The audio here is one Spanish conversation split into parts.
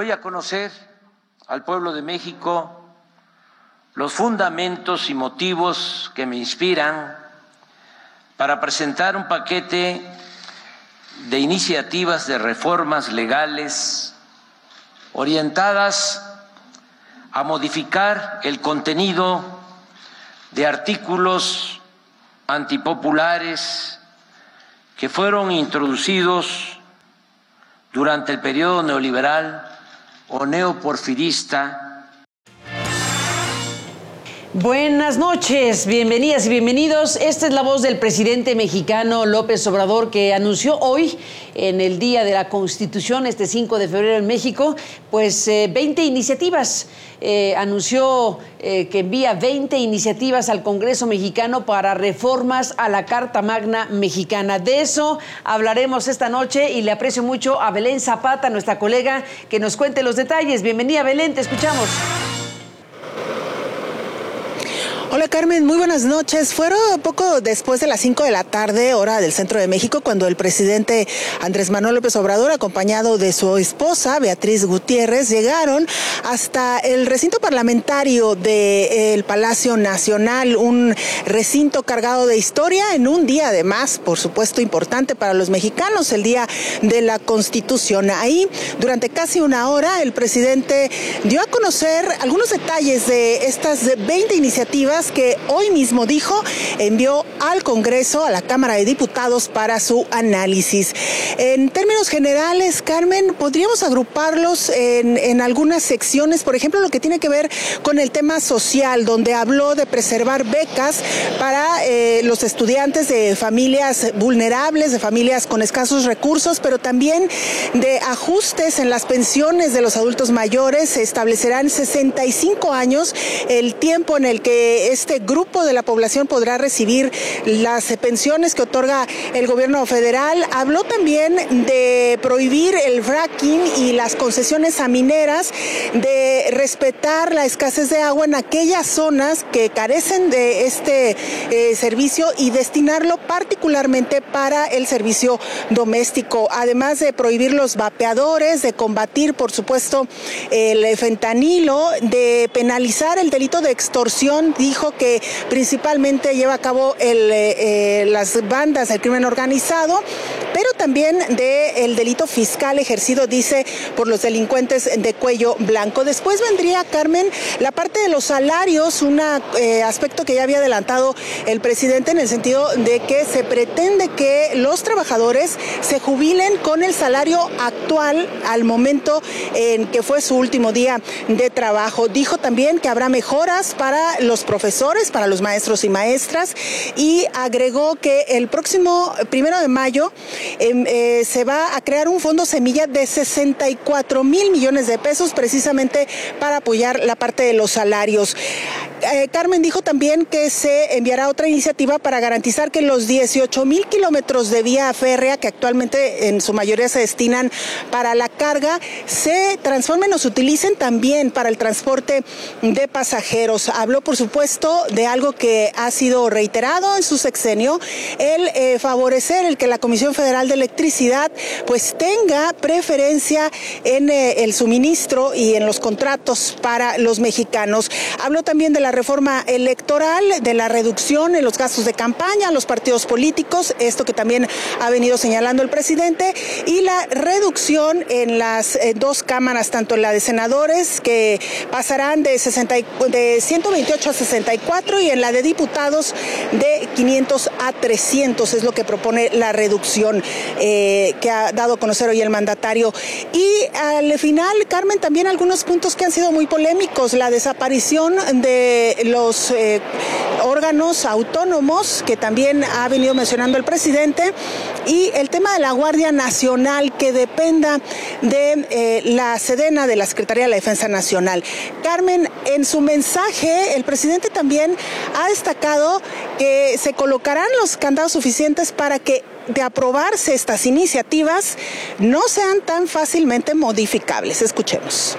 Doy a conocer al pueblo de México los fundamentos y motivos que me inspiran para presentar un paquete de iniciativas de reformas legales orientadas a modificar el contenido de artículos antipopulares que fueron introducidos durante el periodo neoliberal o neoporfirista Buenas noches, bienvenidas y bienvenidos. Esta es la voz del presidente mexicano López Obrador que anunció hoy, en el Día de la Constitución, este 5 de febrero en México, pues 20 iniciativas. Eh, anunció eh, que envía 20 iniciativas al Congreso mexicano para reformas a la Carta Magna mexicana. De eso hablaremos esta noche y le aprecio mucho a Belén Zapata, nuestra colega, que nos cuente los detalles. Bienvenida Belén, te escuchamos. Hola Carmen, muy buenas noches. Fueron poco después de las 5 de la tarde, hora del centro de México, cuando el presidente Andrés Manuel López Obrador, acompañado de su esposa Beatriz Gutiérrez, llegaron hasta el recinto parlamentario del Palacio Nacional, un recinto cargado de historia en un día además, por supuesto, importante para los mexicanos, el día de la Constitución. Ahí, durante casi una hora, el presidente dio a conocer algunos detalles de estas 20 iniciativas que hoy mismo dijo envió al Congreso, a la Cámara de Diputados para su análisis. En términos generales, Carmen, podríamos agruparlos en, algunas secciones, por ejemplo, lo que tiene que ver con el tema social, donde habló de preservar becas para eh, los estudiantes de familias vulnerables, de familias con escasos recursos, pero también de ajustes en las pensiones de los adultos mayores. Se establecerán 65 años el tiempo en el que este grupo de la población podrá recibir las pensiones que otorga el gobierno federal. Habló también de prohibir el fracking y las concesiones a mineras, de respetar la escasez de agua en aquellas zonas que carecen de este eh, servicio y destinarlo particularmente para el servicio doméstico. Además de prohibir los vapeadores, de combatir, por supuesto, el fentanilo, de penalizar el delito de extorsión, dijo que principalmente lleva a cabo eh, eh, las bandas del crimen organizado, pero también del delito fiscal ejercido, dice, por los delincuentes de cuello blanco. Después vendría, Carmen, la parte de los salarios, un eh, aspecto que ya había adelantado el presidente en el sentido de que se pretende que los trabajadores se jubilen con el salario actual al momento en que fue su último día de trabajo. Dijo también que habrá mejoras para los profesores para los maestros y maestras y agregó que el próximo primero de mayo em, eh, se va a crear un fondo semilla de 64 mil millones de pesos precisamente para apoyar la parte de los salarios. Eh, Carmen dijo también que se enviará otra iniciativa para garantizar que los 18 mil kilómetros de vía férrea que actualmente en su mayoría se destinan para la carga se transformen o se utilicen también para el transporte de pasajeros. Habló, por supuesto, de algo que ha sido reiterado en su sexenio, el eh, favorecer el que la Comisión Federal de Electricidad pues tenga preferencia en eh, el suministro y en los contratos para los mexicanos. Habló también de la reforma electoral, de la reducción en los gastos de campaña, los partidos políticos, esto que también ha venido señalando el presidente, y la reducción en las eh, dos cámaras, tanto en la de senadores, que pasarán de, 60, de 128 a 64, y en la de diputados de 500 a 300, es lo que propone la reducción eh, que ha dado a conocer hoy el mandatario. Y al final, Carmen, también algunos puntos que han sido muy polémicos, la desaparición de los eh, órganos autónomos, que también ha venido mencionando el presidente, y el tema de la Guardia Nacional, que dependa de eh, la Sedena de la Secretaría de la Defensa Nacional. Carmen, en su mensaje, el presidente también ha destacado que se colocarán los candados suficientes para que de aprobarse estas iniciativas no sean tan fácilmente modificables. Escuchemos.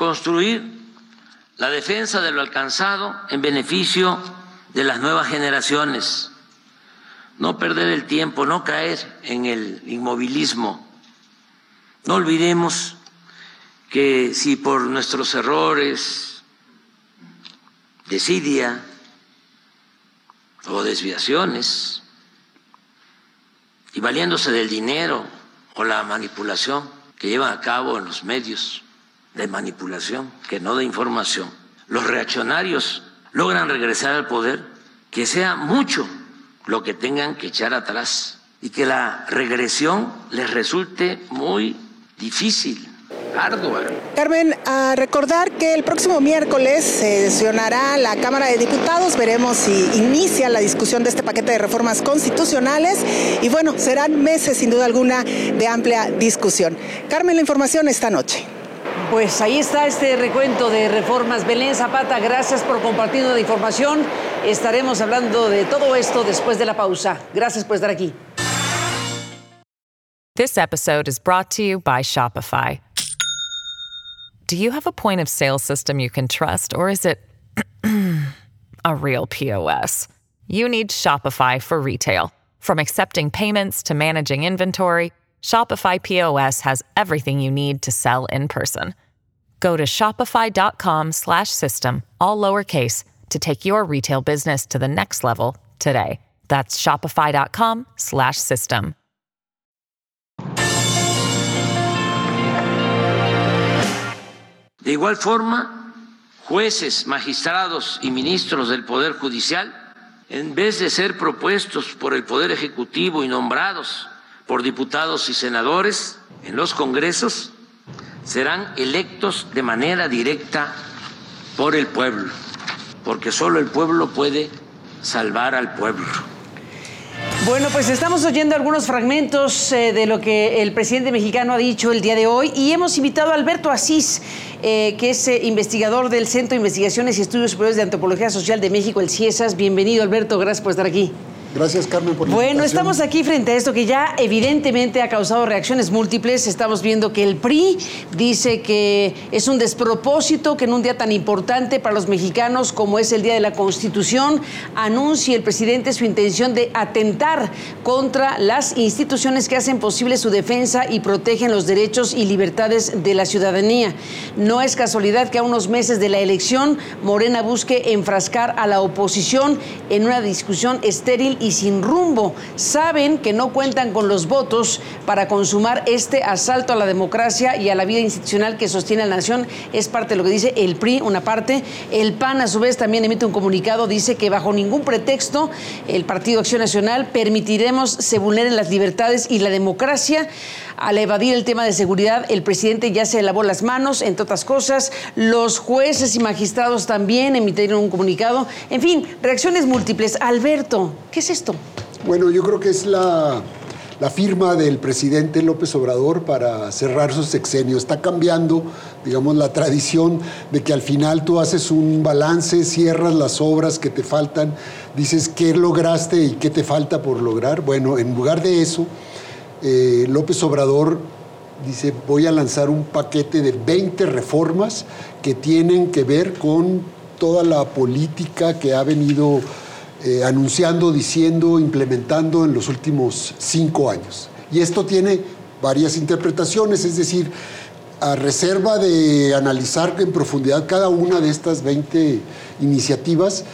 Construir la defensa de lo alcanzado en beneficio de las nuevas generaciones, no perder el tiempo, no caer en el inmovilismo. No olvidemos que si por nuestros errores, desidia o desviaciones y valiéndose del dinero o la manipulación que llevan a cabo en los medios de manipulación, que no de información, los reaccionarios logran regresar al poder, que sea mucho lo que tengan que echar atrás y que la regresión les resulte muy difícil. Carmen, a recordar que el próximo miércoles se sesionará la Cámara de Diputados, veremos si inicia la discusión de este paquete de reformas constitucionales. Y bueno, serán meses sin duda alguna de amplia discusión. Carmen, la información esta noche. Pues ahí está este recuento de reformas. Belén Zapata, gracias por compartir la información. Estaremos hablando de todo esto después de la pausa. Gracias por estar aquí. This episode is brought to you by Shopify. Do you have a point of sale system you can trust, or is it a real POS? You need Shopify for retail. From accepting payments to managing inventory, Shopify POS has everything you need to sell in person. Go to shopify.com/system all lowercase to take your retail business to the next level today. That's shopify.com/system. De igual forma, jueces, magistrados y ministros del Poder Judicial, en vez de ser propuestos por el Poder Ejecutivo y nombrados por diputados y senadores en los congresos, serán electos de manera directa por el pueblo, porque solo el pueblo puede salvar al pueblo. Bueno, pues estamos oyendo algunos fragmentos eh, de lo que el presidente mexicano ha dicho el día de hoy y hemos invitado a Alberto Asís, eh, que es eh, investigador del Centro de Investigaciones y Estudios Superiores de Antropología Social de México, el CIESAS. Bienvenido, Alberto, gracias por estar aquí. Gracias, Carmen, por la Bueno, estamos aquí frente a esto que ya evidentemente ha causado reacciones múltiples. Estamos viendo que el PRI dice que es un despropósito que en un día tan importante para los mexicanos como es el Día de la Constitución, anuncie el presidente su intención de atentar contra las instituciones que hacen posible su defensa y protegen los derechos y libertades de la ciudadanía. No es casualidad que a unos meses de la elección Morena busque enfrascar a la oposición en una discusión estéril y sin rumbo. Saben que no cuentan con los votos para consumar este asalto a la democracia y a la vida institucional que sostiene la nación. Es parte de lo que dice el PRI, una parte. El PAN, a su vez, también emite un comunicado, dice que bajo ningún pretexto el Partido Acción Nacional permitiremos se vulneren las libertades y la democracia. Al evadir el tema de seguridad, el presidente ya se lavó las manos, entre otras cosas. Los jueces y magistrados también emitieron un comunicado. En fin, reacciones múltiples. Alberto, ¿qué es esto? Bueno, yo creo que es la, firma del presidente López Obrador para cerrar su sexenio. Está cambiando, digamos, la tradición de que al final tú haces un balance, cierras las obras que te faltan, dices qué lograste y qué te falta por lograr. Bueno, en lugar de eso eh, López Obrador dice, voy a lanzar un paquete de 20 reformas que tienen que ver con toda la política que ha venido eh, anunciando, diciendo, implementando en los últimos cinco años. Y esto tiene varias interpretaciones, es decir, a reserva de analizar en profundidad cada una de estas 20 iniciativas,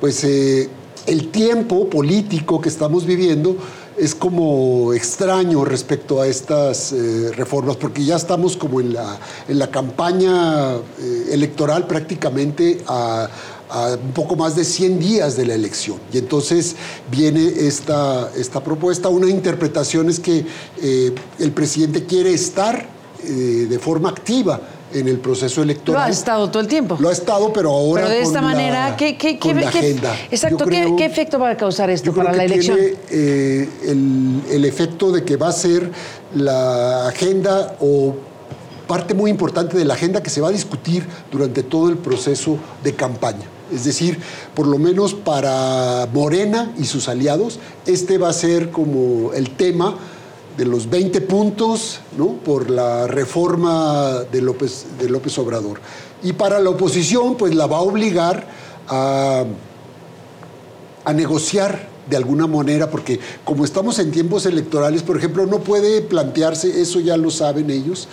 pues eh, el tiempo político que estamos viviendo es como extraño respecto a estas eh, reformas, porque ya estamos como en la, en la campaña eh, electoral prácticamente a, un poco más de 100 días de la elección. Y entonces viene esta, esta propuesta. Una interpretación es que el presidente quiere estar de forma activa en el proceso electoral. Lo ha estado todo el tiempo. Lo ha estado, pero ahora. Pero de esta manera, ¿qué, qué, qué, agenda. Exacto, ¿qué, efecto va a causar esto para la elección? Tiene eh, el, el efecto de que va a ser la agenda o parte muy importante de la agenda que se va a discutir durante todo el proceso de campaña. Es decir, por lo menos para Morena y sus aliados, este va a ser como el tema de los 20 puntos ¿no? por la reforma de López, de López Obrador. Y para la oposición, pues la va a obligar a, a negociar de alguna manera, porque como estamos en tiempos electorales, por ejemplo, no puede plantearse, eso ya lo saben ellos,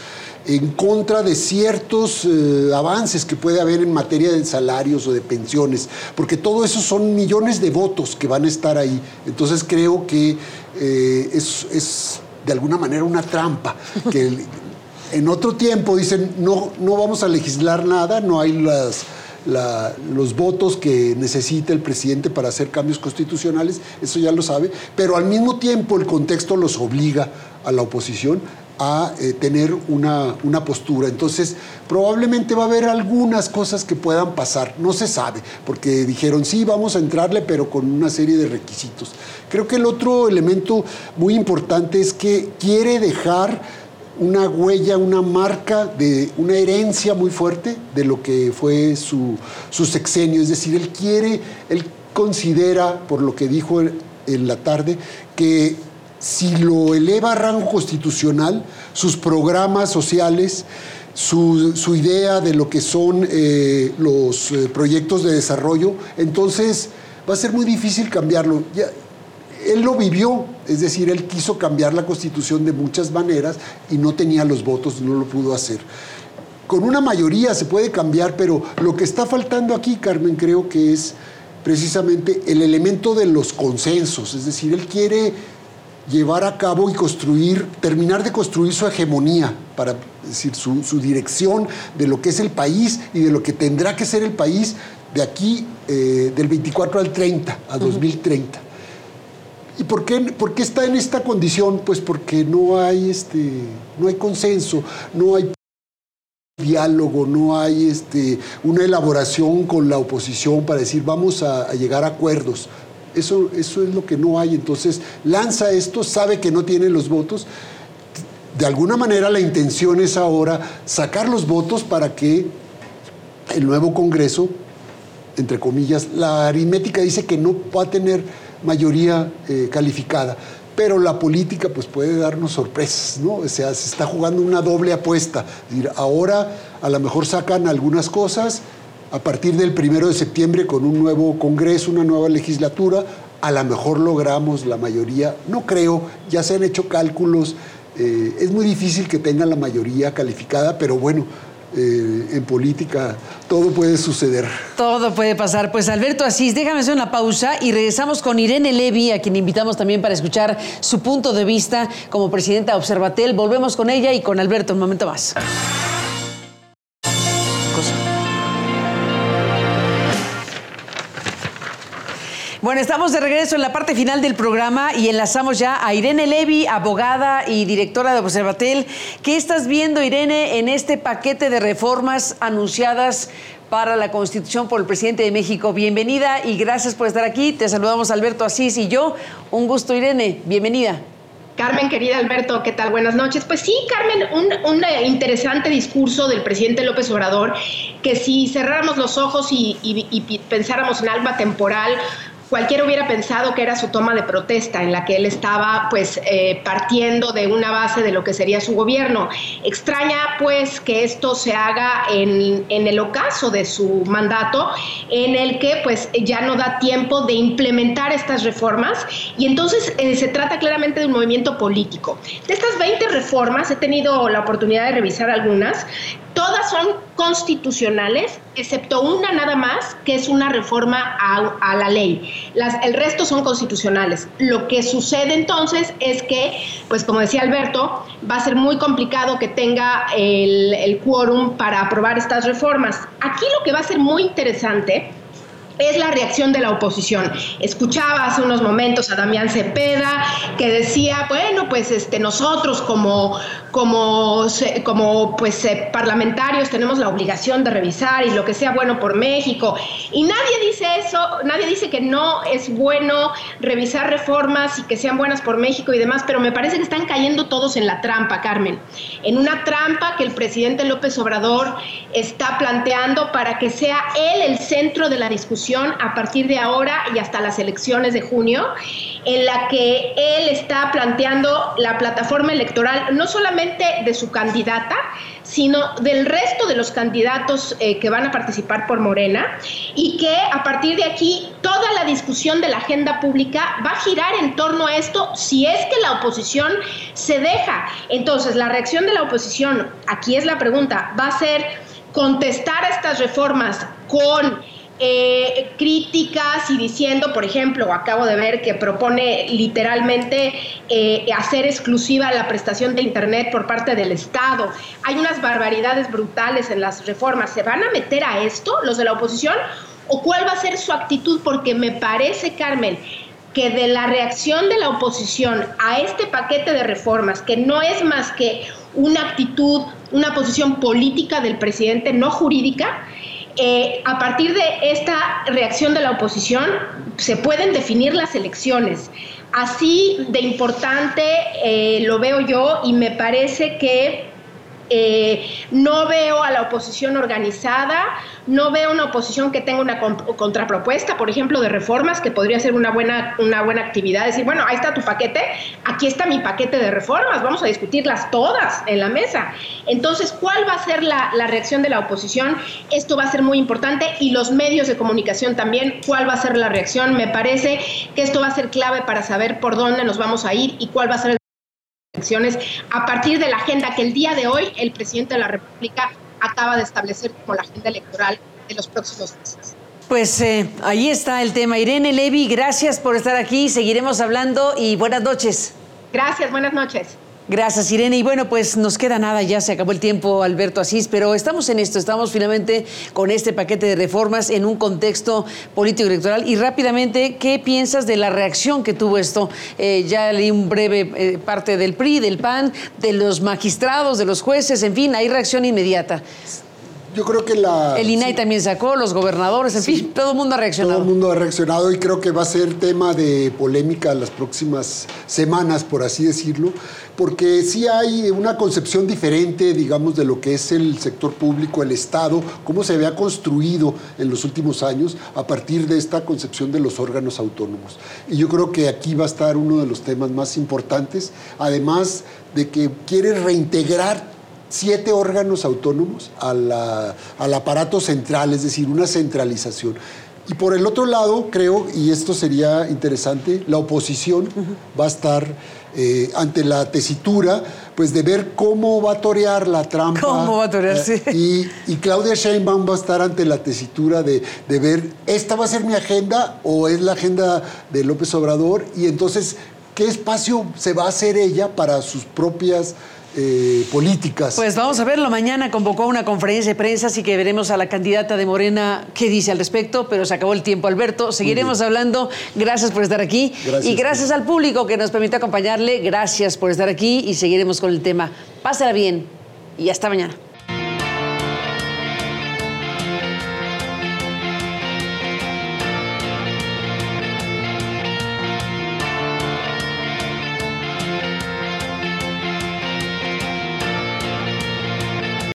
en contra de ciertos eh, avances que puede haber en materia de salarios o de pensiones, porque todo eso son millones de votos que van a estar ahí. Entonces creo que eh, es, es de alguna manera una trampa, que en otro tiempo dicen, no, no vamos a legislar nada, no hay las, los votos que necesita el presidente para hacer cambios constitucionales, eso ya lo sabe, pero al mismo tiempo el contexto los obliga a la oposición a eh, tener una, una, postura. Entonces, probablemente va a haber algunas cosas que puedan pasar, no se sabe, porque dijeron, sí, vamos a entrarle, pero con una serie de requisitos. Creo que el otro elemento muy importante es que quiere dejar una huella, una marca de una herencia muy fuerte de lo que fue su, su sexenio. Es decir, él quiere, él considera, por lo que dijo en la tarde, que si lo eleva a rango constitucional, sus programas sociales, su, idea de lo que son eh, los eh, proyectos de desarrollo, entonces va a ser muy difícil cambiarlo. él lo vivió, es decir, él quiso cambiar la constitución de muchas maneras y no tenía los votos, no lo pudo hacer. Con una mayoría se puede cambiar, pero lo que está faltando aquí, Carmen, creo que es precisamente el elemento de los consensos, es decir, él quiere llevar a cabo y construir, terminar de construir su hegemonía, para decir, su, dirección de lo que es el país y de lo que tendrá que ser el país de aquí, eh, del 24 al 30, a 2030. ¿Y por qué, por qué, está en esta condición? Pues porque no hay, este, no hay consenso, no hay diálogo, no hay este, una elaboración con la oposición para decir vamos a llegar a acuerdos. Eso, eso es lo que no hay. Entonces lanza esto, sabe que no tiene los votos. De alguna manera la intención es ahora sacar los votos para que el nuevo Congreso, entre comillas, la aritmética dice que no va a tener mayoría eh, calificada, pero la política pues puede darnos sorpresas, ¿no? O sea, se está jugando una doble apuesta. ahora a lo mejor sacan algunas cosas, a partir del primero de septiembre con un nuevo Congreso, una nueva legislatura, a lo mejor logramos la mayoría. No creo, ya se han hecho cálculos. Eh, es muy difícil que tengan la mayoría calificada, pero bueno, eh, en política todo puede suceder. Todo puede pasar. Pues Alberto Asís, déjame hacer una pausa y regresamos con Irene Levy, a quien invitamos también para escuchar su punto de vista como presidenta de Observatel. Volvemos con ella y con Alberto un momento más. Bueno, estamos de regreso en la parte final del programa y enlazamos ya a Irene Levy, abogada y directora de Observatel. ¿Qué estás viendo, Irene, en este paquete de reformas anunciadas para la Constitución por el presidente de México? Bienvenida y gracias por estar aquí. Te saludamos Alberto Asís y yo. Un gusto, Irene. Bienvenida. Carmen, querida Alberto, ¿qué tal? Buenas noches. Pues sí, Carmen, un, interesante discurso del presidente López Obrador, que si cerráramos los ojos y, y pensáramos en alma temporal, cualquiera hubiera pensado que era su toma de protesta en la que él estaba pues eh, partiendo de una base de lo que sería su gobierno. Extraña pues que esto se haga en, en el ocaso de su mandato en el que pues ya no da tiempo de implementar estas reformas y entonces eh, se trata claramente de un movimiento político. De estas 20 reformas he tenido la oportunidad de revisar algunas Todas son constitucionales, excepto una nada más, que es una reforma a, la ley. El resto son constitucionales. Lo que sucede entonces es que, pues como decía Alberto, va a ser muy complicado que tenga el, el quórum para aprobar estas reformas. Aquí lo que va a ser muy interesante es la reacción de la oposición. Escuchaba hace unos momentos a Damián Cepeda que decía, bueno, pues este, nosotros como, como, como pues, eh, parlamentarios tenemos la obligación de revisar y lo que sea bueno por México. Y nadie dice eso, nadie dice que no es bueno revisar reformas y que sean buenas por México y demás, pero me parece que están cayendo todos en la trampa, Carmen. En una trampa que el presidente López Obrador está planteando para que sea él el centro de la discusión a partir de ahora y hasta las elecciones de junio, en la que él está planteando la plataforma electoral no solamente de su candidata, sino del resto de los candidatos eh, que van a participar por Morena y que a partir de aquí toda la discusión de la agenda pública va a girar en torno a esto si es que la oposición se deja. Entonces, la reacción de la oposición, aquí es la pregunta, va a ser contestar a estas reformas con eh, críticas y diciendo, por ejemplo, acabo de ver que propone literalmente eh, hacer exclusiva la prestación de Internet por parte del Estado. Hay unas barbaridades brutales en las reformas. ¿Se van a meter a esto los de la oposición? ¿O cuál va a ser su actitud? Porque me parece, Carmen, que de la reacción de la oposición a este paquete de reformas, que no es más que una actitud, una posición política del presidente, no jurídica, eh, a partir de esta reacción de la oposición se pueden definir las elecciones. Así de importante eh, lo veo yo y me parece que eh, no veo a la oposición organizada, no veo una oposición que tenga una contrapropuesta, por ejemplo, de reformas, que podría ser una buena, una buena actividad. Decir, bueno, ahí está tu paquete, aquí está mi paquete de reformas, vamos a discutirlas todas en la mesa. Entonces, ¿cuál va a ser la, la reacción de la oposición? Esto va a ser muy importante y los medios de comunicación también, ¿cuál va a ser la reacción? Me parece que esto va a ser clave para saber por dónde nos vamos a ir y cuál va a ser el a partir de la agenda que el día de hoy el presidente de la República acaba de establecer como la agenda electoral de los próximos meses. Pues eh, ahí está el tema. Irene Levi, gracias por estar aquí. Seguiremos hablando y buenas noches. Gracias, buenas noches. Gracias, Irene. Y bueno, pues nos queda nada, ya se acabó el tiempo, Alberto Asís, pero estamos en esto, estamos finalmente con este paquete de reformas en un contexto político electoral. Y rápidamente, ¿qué piensas de la reacción que tuvo esto? Eh, ya leí un breve eh, parte del PRI, del PAN, de los magistrados, de los jueces, en fin, hay reacción inmediata. Yo creo que la... El INAI también sacó, los gobernadores, en fin, todo el mundo ha reaccionado. Todo el mundo ha reaccionado y creo que va a ser tema de polémica las próximas semanas, por así decirlo, porque sí hay una concepción diferente, digamos, de lo que es el sector público, el Estado, cómo se había construido en los últimos años a partir de esta concepción de los órganos autónomos. Y yo creo que aquí va a estar uno de los temas más importantes, además de que quiere reintegrar siete órganos autónomos al aparato central, es decir, una centralización. Y por el otro lado, creo, y esto sería interesante, la oposición va a estar eh, ante la tesitura, pues de ver cómo va a torear la trampa. ¿Cómo va a torear, sí. y, y, Claudia Sheinbaum va a estar ante la tesitura de, de ver, ¿esta va a ser mi agenda o es la agenda de López Obrador? Y entonces, ¿qué espacio se va a hacer ella para sus propias eh, políticas. Pues vamos a verlo. Mañana convocó una conferencia de prensa, así que veremos a la candidata de Morena qué dice al respecto, pero se acabó el tiempo, Alberto. Seguiremos hablando. Gracias por estar aquí. Y gracias al público que nos permite acompañarle. Gracias por estar aquí y seguiremos con el tema. Pásala bien y hasta mañana.